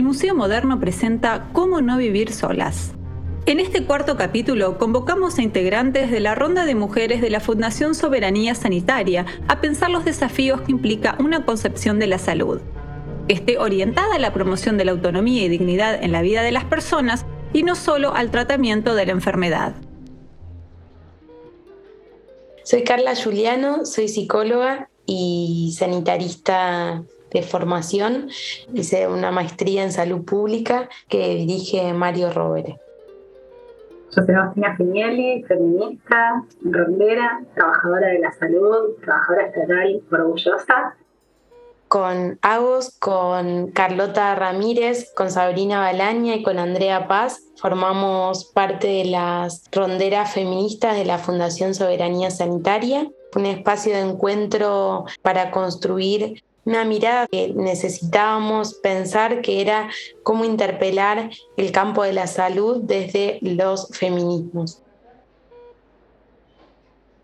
el Museo Moderno presenta Cómo no vivir solas. En este cuarto capítulo convocamos a integrantes de la Ronda de Mujeres de la Fundación Soberanía Sanitaria a pensar los desafíos que implica una concepción de la salud. Que esté orientada a la promoción de la autonomía y dignidad en la vida de las personas y no solo al tratamiento de la enfermedad. Soy Carla Juliano, soy psicóloga y sanitarista de formación. Hice una maestría en salud pública que dirige Mario Rovere. Yo soy Agustina Finielli, feminista, rondera, trabajadora de la salud, trabajadora estatal orgullosa. Con Agos, con Carlota Ramírez, con Sabrina Balaña y con Andrea Paz formamos parte de las ronderas feministas de la Fundación Soberanía Sanitaria, un espacio de encuentro para construir una mirada que necesitábamos pensar que era cómo interpelar el campo de la salud desde los feminismos.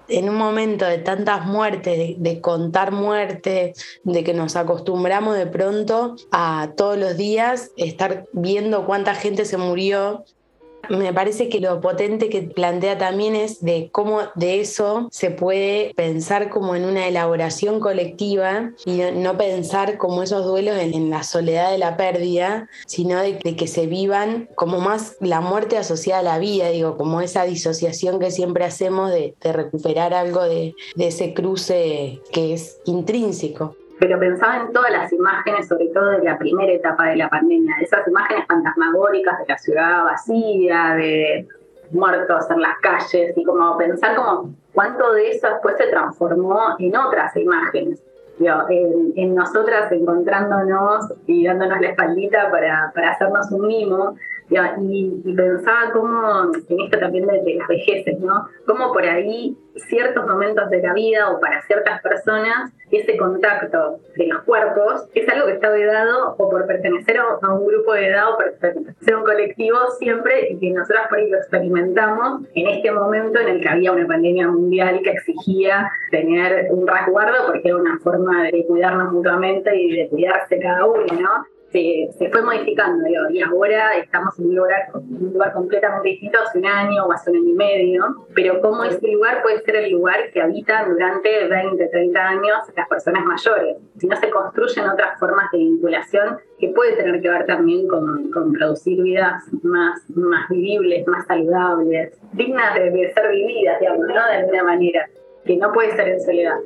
En un momento de tantas muertes, de, contar muertes, de que nos acostumbramos de pronto a todos los días estar viendo cuánta gente se murió me parece que lo potente que plantea también es de cómo de eso se puede pensar como en una elaboración colectiva y no pensar como esos duelos en, la soledad de la pérdida, sino de, que se vivan como más la muerte asociada a la vida, digo, como esa disociación que siempre hacemos de, recuperar algo de ese cruce que es intrínseco pero pensaba en todas las imágenes, sobre todo de la primera etapa de la pandemia, esas imágenes fantasmagóricas de la ciudad vacía, de muertos en las calles, y como pensar como cuánto de eso después se transformó en otras imágenes. en, nosotras encontrándonos y dándonos la espaldita para, para hacernos un mimo, y, pensaba cómo, en esto también de, las vejeces, ¿no? Cómo por ahí ciertos momentos de la vida o para ciertas personas ese contacto de los cuerpos es algo que está vedado o por pertenecer a un grupo de edad o por pertenecer a un colectivo siempre y que nosotros por ahí lo experimentamos en este momento en el que había una pandemia mundial que exigía tener un resguardo porque era una forma de cuidarnos mutuamente y de cuidarse cada uno, ¿no? Se, fue modificando y ahora estamos en un lugar, un lugar completamente distinto hace un año o hace un año y medio, pero cómo ese lugar puede ser el lugar que habitan durante 20, 30 años las personas mayores. Si no se construyen otras formas de vinculación que puede tener que ver también con, con producir vidas más, más vivibles, más saludables, dignas de, de ser vividas, digamos, ¿no? De alguna manera, que no puede ser en soledad.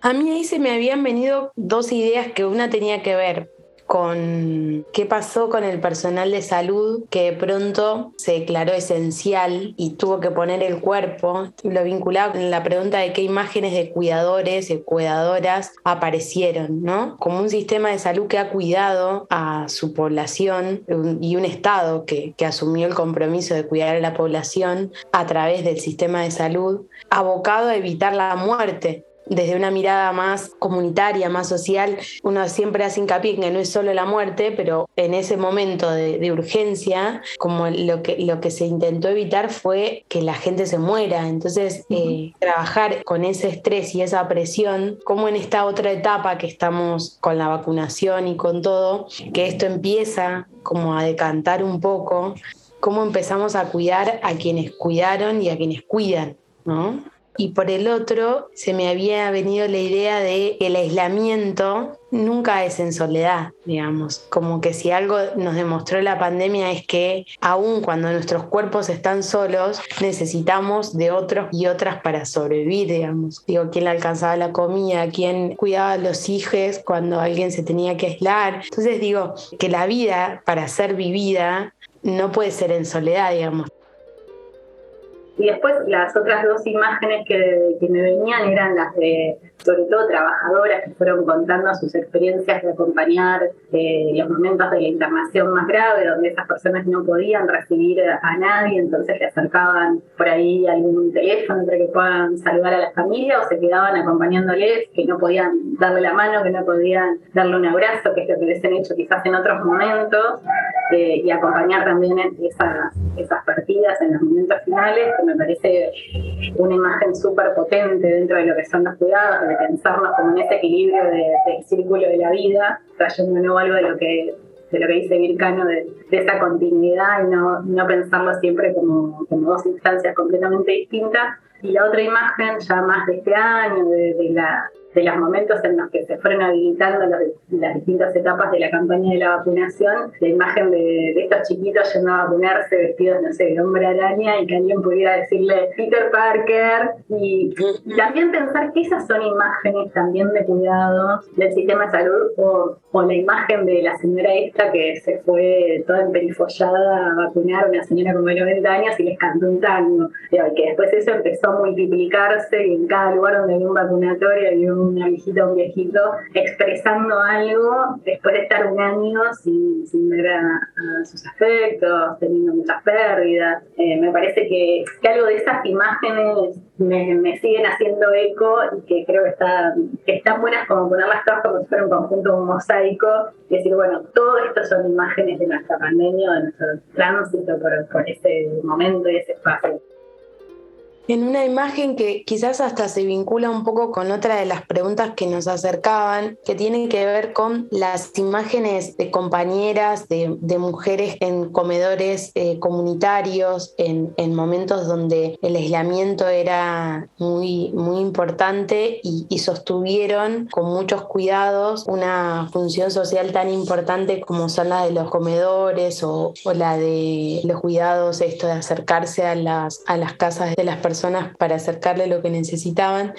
A mí ahí se me habían venido dos ideas que una tenía que ver con qué pasó con el personal de salud que de pronto se declaró esencial y tuvo que poner el cuerpo. Lo vinculaba con la pregunta de qué imágenes de cuidadores y cuidadoras aparecieron, ¿no? Como un sistema de salud que ha cuidado a su población y un Estado que, que asumió el compromiso de cuidar a la población a través del sistema de salud, abocado a evitar la muerte desde una mirada más comunitaria, más social, uno siempre hace hincapié en que no es solo la muerte, pero en ese momento de, urgencia, como lo que, lo que se intentó evitar fue que la gente se muera. Entonces, eh, trabajar con ese estrés y esa presión, como en esta otra etapa que estamos con la vacunación y con todo, que esto empieza como a decantar un poco, cómo empezamos a cuidar a quienes cuidaron y a quienes cuidan, ¿no? Y por el otro se me había venido la idea de el aislamiento nunca es en soledad, digamos, como que si algo nos demostró la pandemia es que aun cuando nuestros cuerpos están solos, necesitamos de otros y otras para sobrevivir, digamos. Digo, quién alcanzaba la comida, quién cuidaba a los hijos cuando alguien se tenía que aislar. Entonces digo, que la vida para ser vivida no puede ser en soledad, digamos. Y después las otras dos imágenes que, que, me venían eran las de, sobre todo, trabajadoras que fueron contando sus experiencias de acompañar eh, los momentos de la internación más grave, donde esas personas no podían recibir a nadie, entonces le acercaban por ahí algún teléfono para que puedan saludar a la familia o se quedaban acompañándoles, que no podían darle la mano, que no podían darle un abrazo, que es lo que les han hecho quizás en otros momentos, eh, y acompañar también esas, esas partidas en los momentos finales me parece una imagen súper potente dentro de lo que son los cuidados, de pensarnos como en ese equilibrio del círculo de la vida, trayendo de nuevo algo de lo que de lo que dice Vircano, de, esa continuidad y no, no pensarlo siempre como, como dos instancias completamente distintas. Y la otra imagen, ya más de este año, de la de los momentos en los que se fueron habilitando las, distintas etapas de la campaña de la vacunación, la imagen de, estos chiquitos yendo a vacunarse vestidos, no sé, de hombre araña y que alguien pudiera decirle Peter Parker y, también pensar que esas son imágenes también de cuidados del sistema de salud o, o, la imagen de la señora esta que se fue toda emperifollada a vacunar a una señora como de 90 años y les cantó un tango, y que después eso empezó a multiplicarse y en cada lugar donde había un vacunatorio había un una viejita o un viejito expresando algo después de estar un año sin, ver a, sus afectos, teniendo muchas pérdidas. Eh, me parece que, algo de esas imágenes me, me, siguen haciendo eco y que creo que, está, que están buenas como ponerlas todas como si fuera un conjunto, un mosaico, y decir, bueno, todo esto son imágenes de nuestra pandemia, de nuestro tránsito por, por ese momento y ese espacio. En una imagen que quizás hasta se vincula un poco con otra de las preguntas que nos acercaban, que tiene que ver con las imágenes de compañeras, de, mujeres en comedores eh, comunitarios, en, momentos donde el aislamiento era muy, muy importante y, sostuvieron con muchos cuidados una función social tan importante como son la de los comedores o, la de los cuidados, esto de acercarse a las, a las casas de las personas para acercarle lo que necesitaban.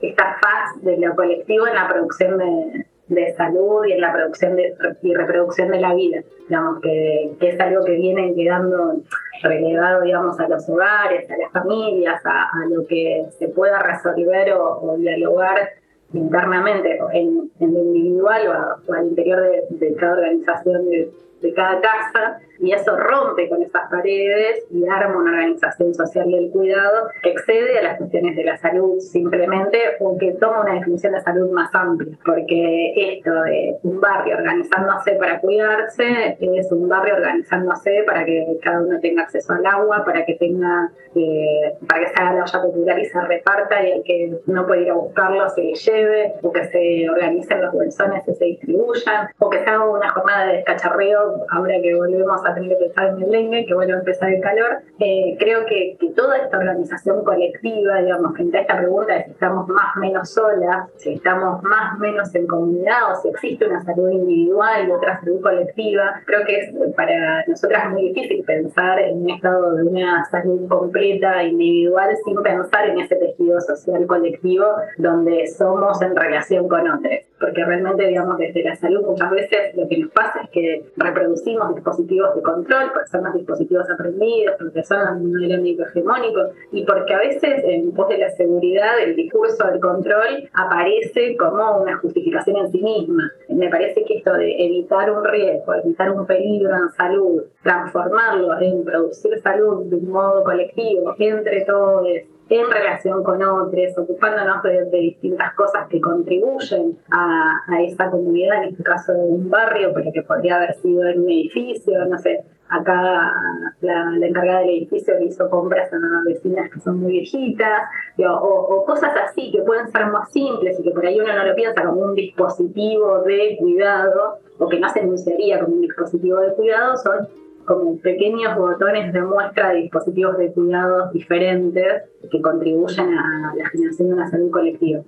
Esta faz de lo colectivo en la producción de, salud y en la producción y reproducción de la vida, digamos, que, es algo que viene quedando relegado, digamos, a los hogares, a las familias, a, lo que se pueda resolver o, dialogar internamente en, en, lo individual o, al interior de, cada organización de, de cada casa y eso rompe con esas paredes y arma una organización social del cuidado que excede a las cuestiones de la salud simplemente o que toma una definición de salud más amplia, porque esto de un barrio organizándose para cuidarse es un barrio organizándose para que cada uno tenga acceso al agua, para que tenga eh, para que se haga la olla popular y se reparta y el que no puede ir a buscarlo se le lleve, o que se organicen los bolsones y se distribuyan, o que se haga una jornada de descacharreo ahora que volvemos a tener que pensar en el dengue, que vuelve a empezar el calor. Eh, creo que, que, toda esta organización colectiva, digamos, frente a esta pregunta de si estamos más menos solas, si estamos más menos en comunidad o si existe una salud individual y otra salud colectiva, creo que es para nosotras muy difícil pensar en un estado de una salud completa, individual, sin pensar en ese tejido social colectivo donde somos en relación con otros. Porque realmente, digamos, desde la salud muchas veces lo que nos pasa es que reproducimos dispositivos de control, porque son los dispositivos aprendidos, porque son los modelos microhegemónicos y porque a veces en pos de la seguridad el discurso del control aparece como una justificación en sí misma. Me parece que esto de evitar un riesgo, evitar un peligro en salud, transformarlo en producir salud de un modo colectivo entre todos, en relación con otros, ocupándonos de, distintas cosas que contribuyen a, a, esa comunidad, en este caso de un barrio, pero que podría haber sido en un edificio, no sé, acá la, encargada del edificio le hizo compras a unas vecinas que son muy viejitas, o, cosas así que pueden ser más simples y que por ahí uno no lo piensa como un dispositivo de cuidado, o que no se enunciaría como un dispositivo de cuidado, son como pequeños botones de muestra de dispositivos de cuidados diferentes que contribuyen a la generación de una salud colectiva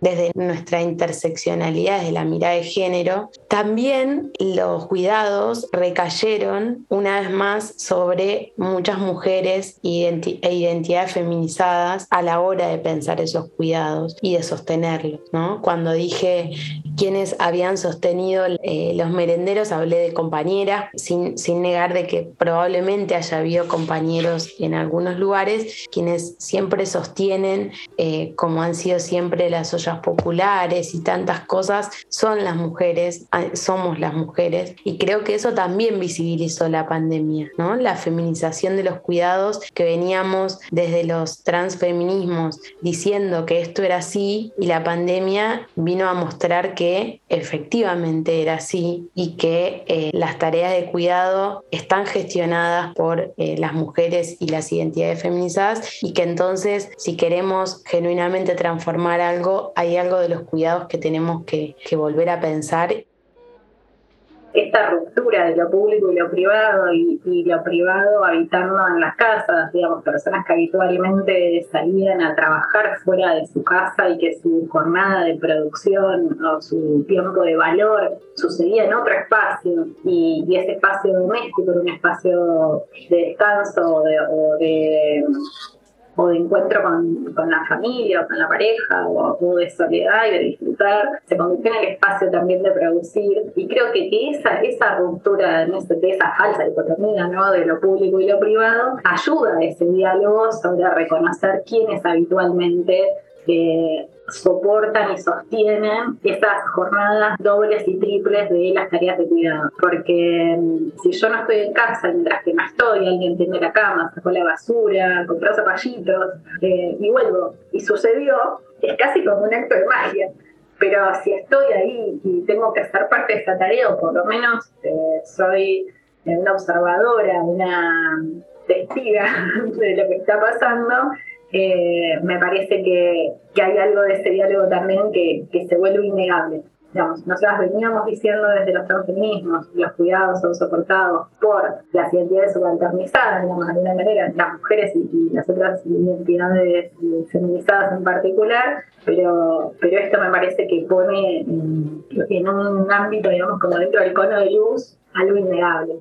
desde nuestra interseccionalidad, desde la mirada de género, también los cuidados recayeron una vez más sobre muchas mujeres e identidades feminizadas a la hora de pensar esos cuidados y de sostenerlos. ¿no? Cuando dije quienes habían sostenido eh, los merenderos, hablé de compañeras, sin, sin negar de que probablemente haya habido compañeros en algunos lugares, quienes siempre sostienen, eh, como han sido siempre las ollas populares y tantas cosas, son las mujeres, ah, somos las mujeres. Y creo que eso también visibilizó la pandemia, ¿no? La feminización de los cuidados que veníamos desde los transfeminismos diciendo que esto era así y la pandemia vino a mostrar que efectivamente era así y que eh, las tareas de cuidado están gestionadas por eh, las mujeres y las identidades feminizadas y que entonces si queremos genuinamente transformar algo hay algo de los cuidados que tenemos que, volver a pensar esta ruptura de lo público y lo privado y, lo privado habitando en las casas, digamos, personas que habitualmente salían a trabajar fuera de su casa y que su jornada de producción o su tiempo de valor sucedía en otro espacio y, ese espacio doméstico era un espacio de descanso o de encuentro con, con, la familia o con la pareja o, de soledad y de disfrutar, se convirtió en el espacio también de producir y creo que esa, esa ruptura de esa falsa dicotomía ¿no? de lo público y lo privado ayuda a ese diálogo sobre reconocer quiénes habitualmente eh, soportan y sostienen esas jornadas dobles y triples de las tareas de cuidado. Porque mm, si yo no estoy en casa, mientras que no estoy, alguien tiene la cama, sacó la basura, compró zapallitos eh, y vuelvo. Y sucedió, es casi como un acto de magia. Pero si estoy ahí y tengo que ser parte de esa tarea, o por lo menos eh, soy una observadora, una testiga de lo que está pasando, eh, me parece que, que, hay algo de ese diálogo también que, que se vuelve innegable. Digamos, nosotras veníamos diciendo desde los transfeminismos, los cuidados son soportados por las identidades subalternizadas, digamos, de alguna manera, las mujeres y, las otras identidades feminizadas en particular, pero, pero esto me parece que pone en, en un ámbito, digamos, como dentro del cono de luz, algo innegable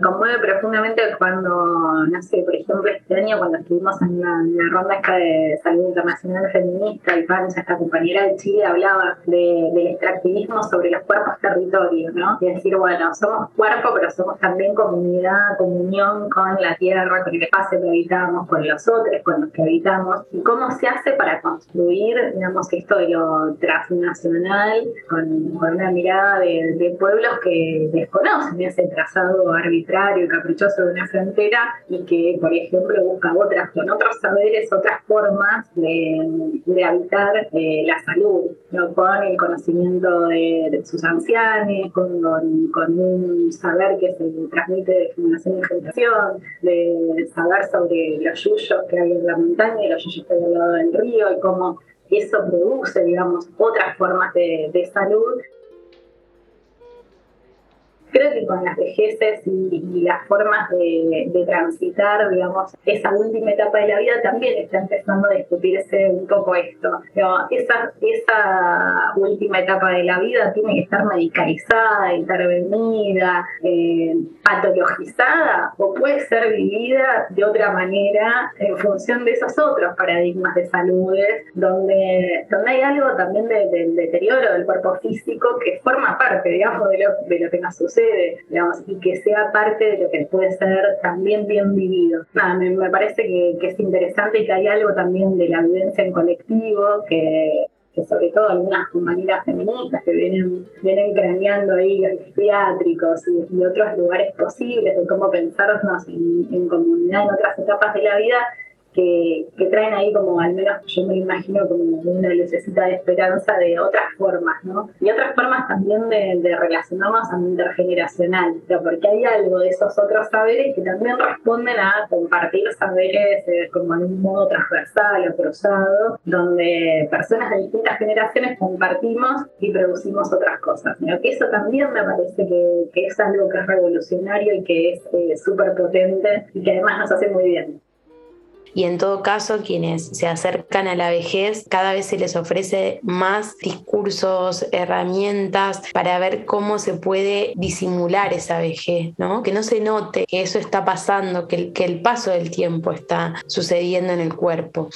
conmueve profundamente cuando, no sé, por ejemplo, este año cuando estuvimos en la, ronda esta de salud internacional feminista y Pancha, esta compañera de Chile, hablaba del extractivismo sobre los cuerpos territorios, ¿no? Y decir, bueno, somos cuerpo, pero somos también comunidad, comunión con la tierra, con el espacio que habitamos, con los otros con los que habitamos, y cómo se hace para construir, digamos, esto de lo transnacional con, una mirada de, de pueblos que desconocen ese trazado arbitral y caprichoso de una frontera y que, por ejemplo, busca otras, con otros saberes, otras formas de, de habitar eh, la salud, con el conocimiento de, sus ancianos, con, con, un saber que se transmite de generación en generación, de saber sobre los yuyos que hay en la montaña y los yuyos que hay al lado del río y cómo eso produce, digamos, otras formas de, de salud creo que con las vejeces y, las formas de, transitar, digamos, esa última etapa de la vida también está empezando a discutirse un poco esto. esa, esa última etapa de la vida tiene que estar medicalizada, intervenida, eh, patologizada o puede ser vivida de otra manera en función de esos otros paradigmas de saludes, donde, donde hay algo también del deterioro del cuerpo físico que forma parte, digamos, de lo, de lo que nos sucede y que sea parte de lo que puede ser también bien vivido. me, parece que, es interesante y que hay algo también de la vivencia en colectivo que sobre todo algunas compañeras feministas que vienen, vienen craneando ahí los psiquiátricos y, otros lugares posibles de cómo pensarnos en, en comunidad en otras etapas de la vida, que, traen ahí como, al menos yo me imagino como una lucecita de esperanza de otras formas, ¿no? Y otras formas también de, relacionarnos a lo intergeneracional, porque hay algo de esos otros saberes que también responden a compartir saberes eh, como en un modo transversal o cruzado, donde personas de distintas generaciones compartimos y producimos otras cosas. Que eso también me parece que, es algo que es revolucionario y que es eh, súper potente y que además nos hace muy bien y en todo caso quienes se acercan a la vejez cada vez se les ofrece más discursos, herramientas para ver cómo se puede disimular esa vejez, ¿no? Que no se note que eso está pasando, que el, que el paso del tiempo está sucediendo en el cuerpo.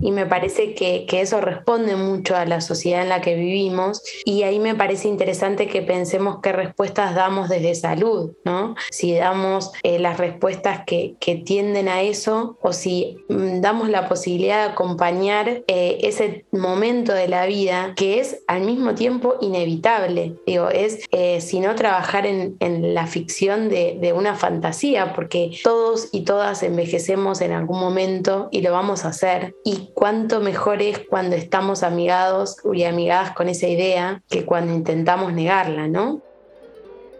Y me parece que, que eso responde mucho a la sociedad en la que vivimos y ahí me parece interesante que pensemos qué respuestas damos desde salud, ¿no? Si damos eh, las respuestas que, que tienden a eso o si Mm, damos la posibilidad de acompañar eh, ese momento de la vida que es al mismo tiempo inevitable. Digo, es eh, si no trabajar en, la ficción de, de, una fantasía, porque todos y todas envejecemos en algún momento y lo vamos a hacer. Y cuánto mejor es cuando estamos amigados y amigadas con esa idea que cuando intentamos negarla, ¿no?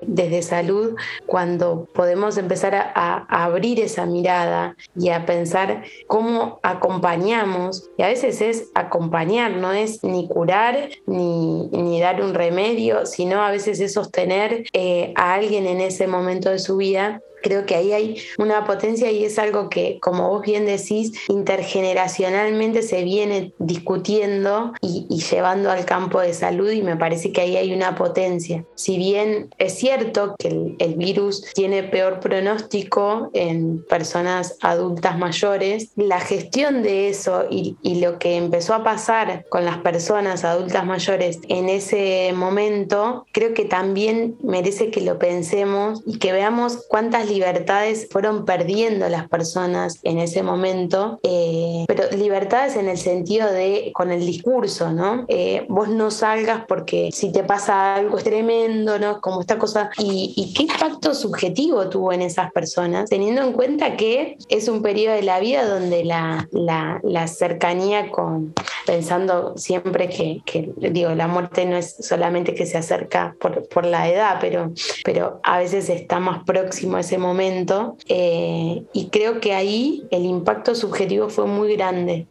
Desde salud cuando podemos empezar a, abrir esa mirada y a pensar cómo acompañamos. Y a veces es acompañar, no es ni curar ni, dar un remedio, sino a veces es sostener eh, a alguien en ese momento de su vida Creo que ahí hay una potencia y es algo que, como vos bien decís, intergeneracionalmente se viene discutiendo y, llevando al campo de salud y me parece que ahí hay una potencia. Si bien es cierto que el, virus tiene peor pronóstico en personas adultas mayores, la gestión de eso y, y lo que empezó a pasar con las personas adultas mayores en ese momento, creo que también merece que lo pensemos y que veamos cuántas libertades fueron perdiendo las personas en ese momento, eh, pero libertades en el sentido de con el discurso, ¿no? Eh, vos no salgas porque si te pasa algo es tremendo, ¿no? Como esta cosa. ¿Y, qué impacto subjetivo tuvo en esas personas? Teniendo en cuenta que es un periodo de la vida donde la, la, cercanía con, pensando siempre que, que, digo, la muerte no es solamente que se acerca por, por la edad, pero, pero a veces está más próximo a ese momento eh, y creo que ahí el impacto subjetivo fue muy grande.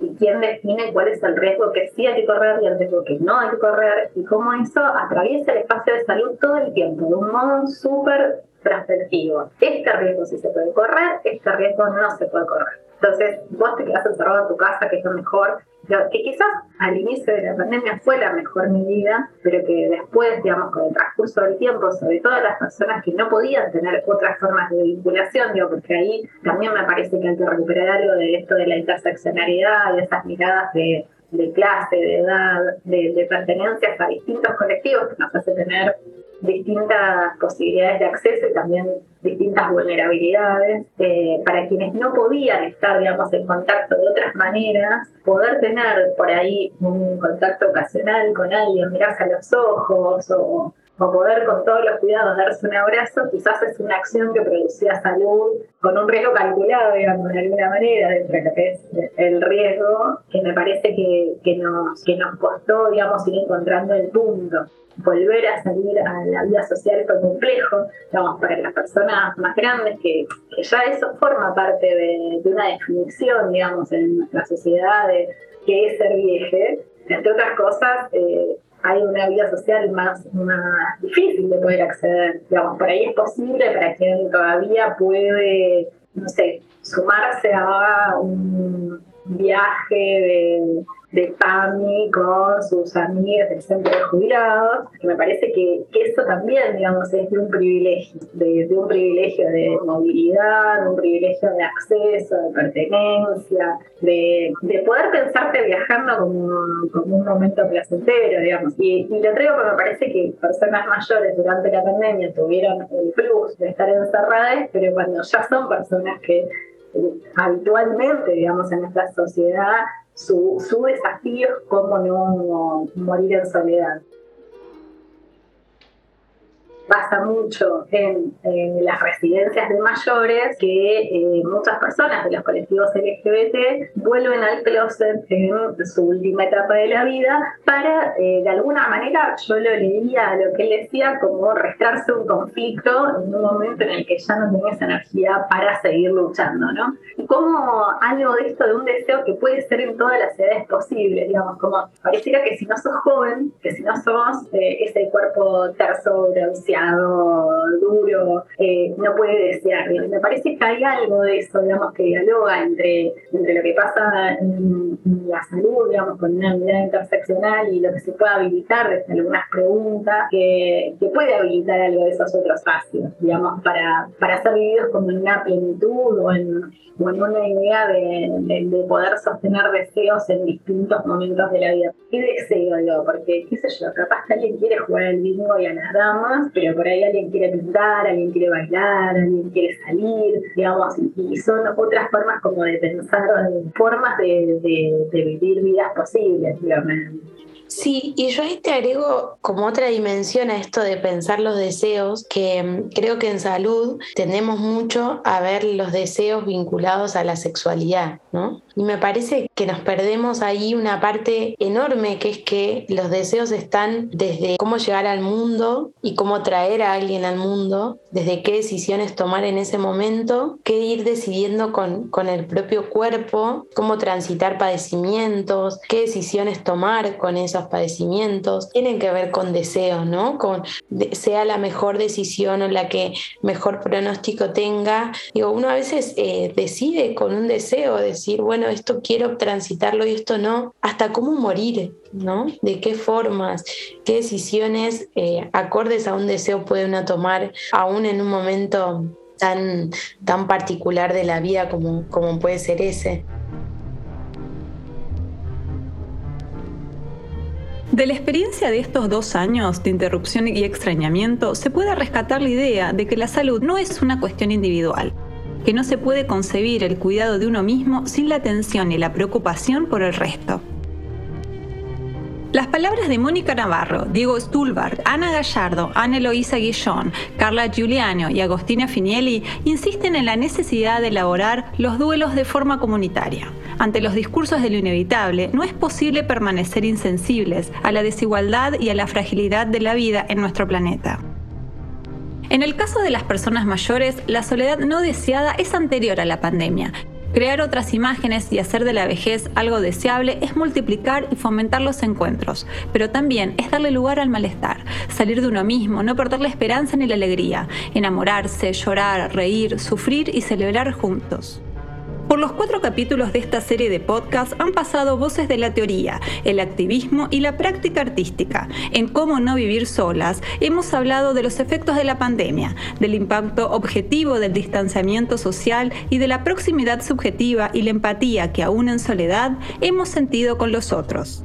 ¿Y quién define cuál es el riesgo que sí hay que correr y el riesgo que no hay que correr? Y cómo eso atraviesa el espacio de salud todo el tiempo, de un modo súper perspectivo. Este riesgo sí se puede correr, este riesgo no se puede correr. Entonces, vos te quedas encerrado en tu casa, que es lo mejor, que quizás al inicio de la pandemia fue la mejor medida, pero que después, digamos, con el transcurso del tiempo, sobre todo las personas que no podían tener otras formas de vinculación, digo, porque ahí también me parece que hay que recuperar algo de esto de la interseccionalidad, de esas miradas de, clase, de edad, de, de pertenencias a distintos colectivos que nos hace tener distintas posibilidades de acceso y también distintas vulnerabilidades. Eh, para quienes no podían estar, digamos, en contacto de otras maneras, poder tener por ahí un contacto ocasional con alguien, mirarse a los ojos o, o poder con todos los cuidados darse un abrazo, quizás es una acción que producía salud con un riesgo calculado, digamos, de alguna manera, dentro de lo que es el riesgo, que me parece que, que, nos, que nos costó, digamos, ir encontrando el punto volver a salir a la vida social fue complejo, digamos, para las personas más grandes, que, ya eso forma parte de, una definición, digamos, en nuestra sociedad de qué es ser vieje. Entre otras cosas, eh, hay una vida social más, más difícil de poder acceder, digamos, por ahí es posible para quien todavía puede, no sé, sumarse a un viaje de de PAMI con sus amigas del centro de jubilados, que me parece que, eso también, digamos, es de un privilegio, de, un privilegio de movilidad, de un privilegio de acceso, de pertenencia, de, poder pensarte viajando como, como, un momento placentero, digamos. Y, y lo traigo porque me parece que personas mayores durante la pandemia tuvieron el plus de estar encerradas, pero cuando ya son personas que habitualmente, digamos, en esta sociedad su, su desafío es cómo no morir en soledad pasa mucho en, las residencias de mayores que eh, muchas personas de los colectivos LGBT vuelven al closet en su última etapa de la vida para, eh, de alguna manera, yo lo leía lo que él decía como restarse un conflicto en un momento en el que ya no tenés energía para seguir luchando, ¿no? Y como algo de esto, de un deseo que puede ser en todas las edades posibles, digamos, como pareciera que si no sos joven, que si no sos eh, ese cuerpo terso, bronceado, duro, eh, no puede desear. Me parece que hay algo de eso, digamos, que dialoga entre, entre lo que pasa en, la salud, digamos, con una mirada interseccional y lo que se puede habilitar desde algunas preguntas, que, que puede habilitar algo de esos otros espacios, digamos, para, para ser vividos como en una plenitud o en, o en una idea de, de, poder sostener deseos en distintos momentos de la vida. ¿Qué deseo, digo? Porque, qué sé yo, capaz que alguien quiere jugar al bingo y a las damas, pero por ahí alguien quiere pintar, alguien quiere bailar, alguien quiere salir, digamos, y son otras formas como de pensar, formas de, vivir vidas posibles, digamos. Sí, y yo ahí te agrego como otra dimensión a esto de pensar los deseos, que mm, creo que en salud tendemos mucho a ver los deseos vinculados a la sexualidad, ¿no? Y me parece que nos perdemos ahí una parte enorme que es que los deseos están desde cómo llegar al mundo y cómo traer a alguien al mundo, desde qué decisiones tomar en ese momento, qué ir decidiendo con, con el propio cuerpo, cómo transitar padecimientos, qué decisiones tomar con esos padecimientos. Tienen que ver con deseos, ¿no? Con sea la mejor decisión o la que mejor pronóstico tenga. Digo, uno a veces eh, decide con un deseo, decir, esto quiero transitarlo y esto no, hasta cómo morir, ¿no? De qué formas, qué decisiones eh, acordes a un deseo puede uno tomar aún en un momento tan, tan particular de la vida como, como puede ser ese. De la experiencia de estos dos años de interrupción y extrañamiento, se puede rescatar la idea de que la salud no es una cuestión individual, que no se puede concebir el cuidado de uno mismo sin la atención y la preocupación por el resto. Las palabras de Mónica Navarro, Diego Stulbart, Ana Gallardo, Ana Eloísa Guillón, Carla Giuliano y Agostina Finielli insisten en la necesidad de elaborar los duelos de forma comunitaria. Ante los discursos de lo inevitable, no es posible permanecer insensibles a la desigualdad y a la fragilidad de la vida en nuestro planeta. En el caso de las personas mayores, la soledad no deseada es anterior a la pandemia Crear otras imágenes y hacer de la vejez algo deseable es multiplicar y fomentar los encuentros, pero también es darle lugar al malestar, salir de uno mismo, no perder la esperanza ni la alegría, enamorarse, llorar, reír, sufrir y celebrar juntos. Por los cuatro capítulos de esta serie de podcast han pasado voces de la teoría, el activismo y la práctica artística. En Cómo no vivir solas hemos hablado de los efectos de la pandemia, del impacto objetivo del distanciamiento social y de la proximidad subjetiva y la empatía que aún en soledad hemos sentido con los otros.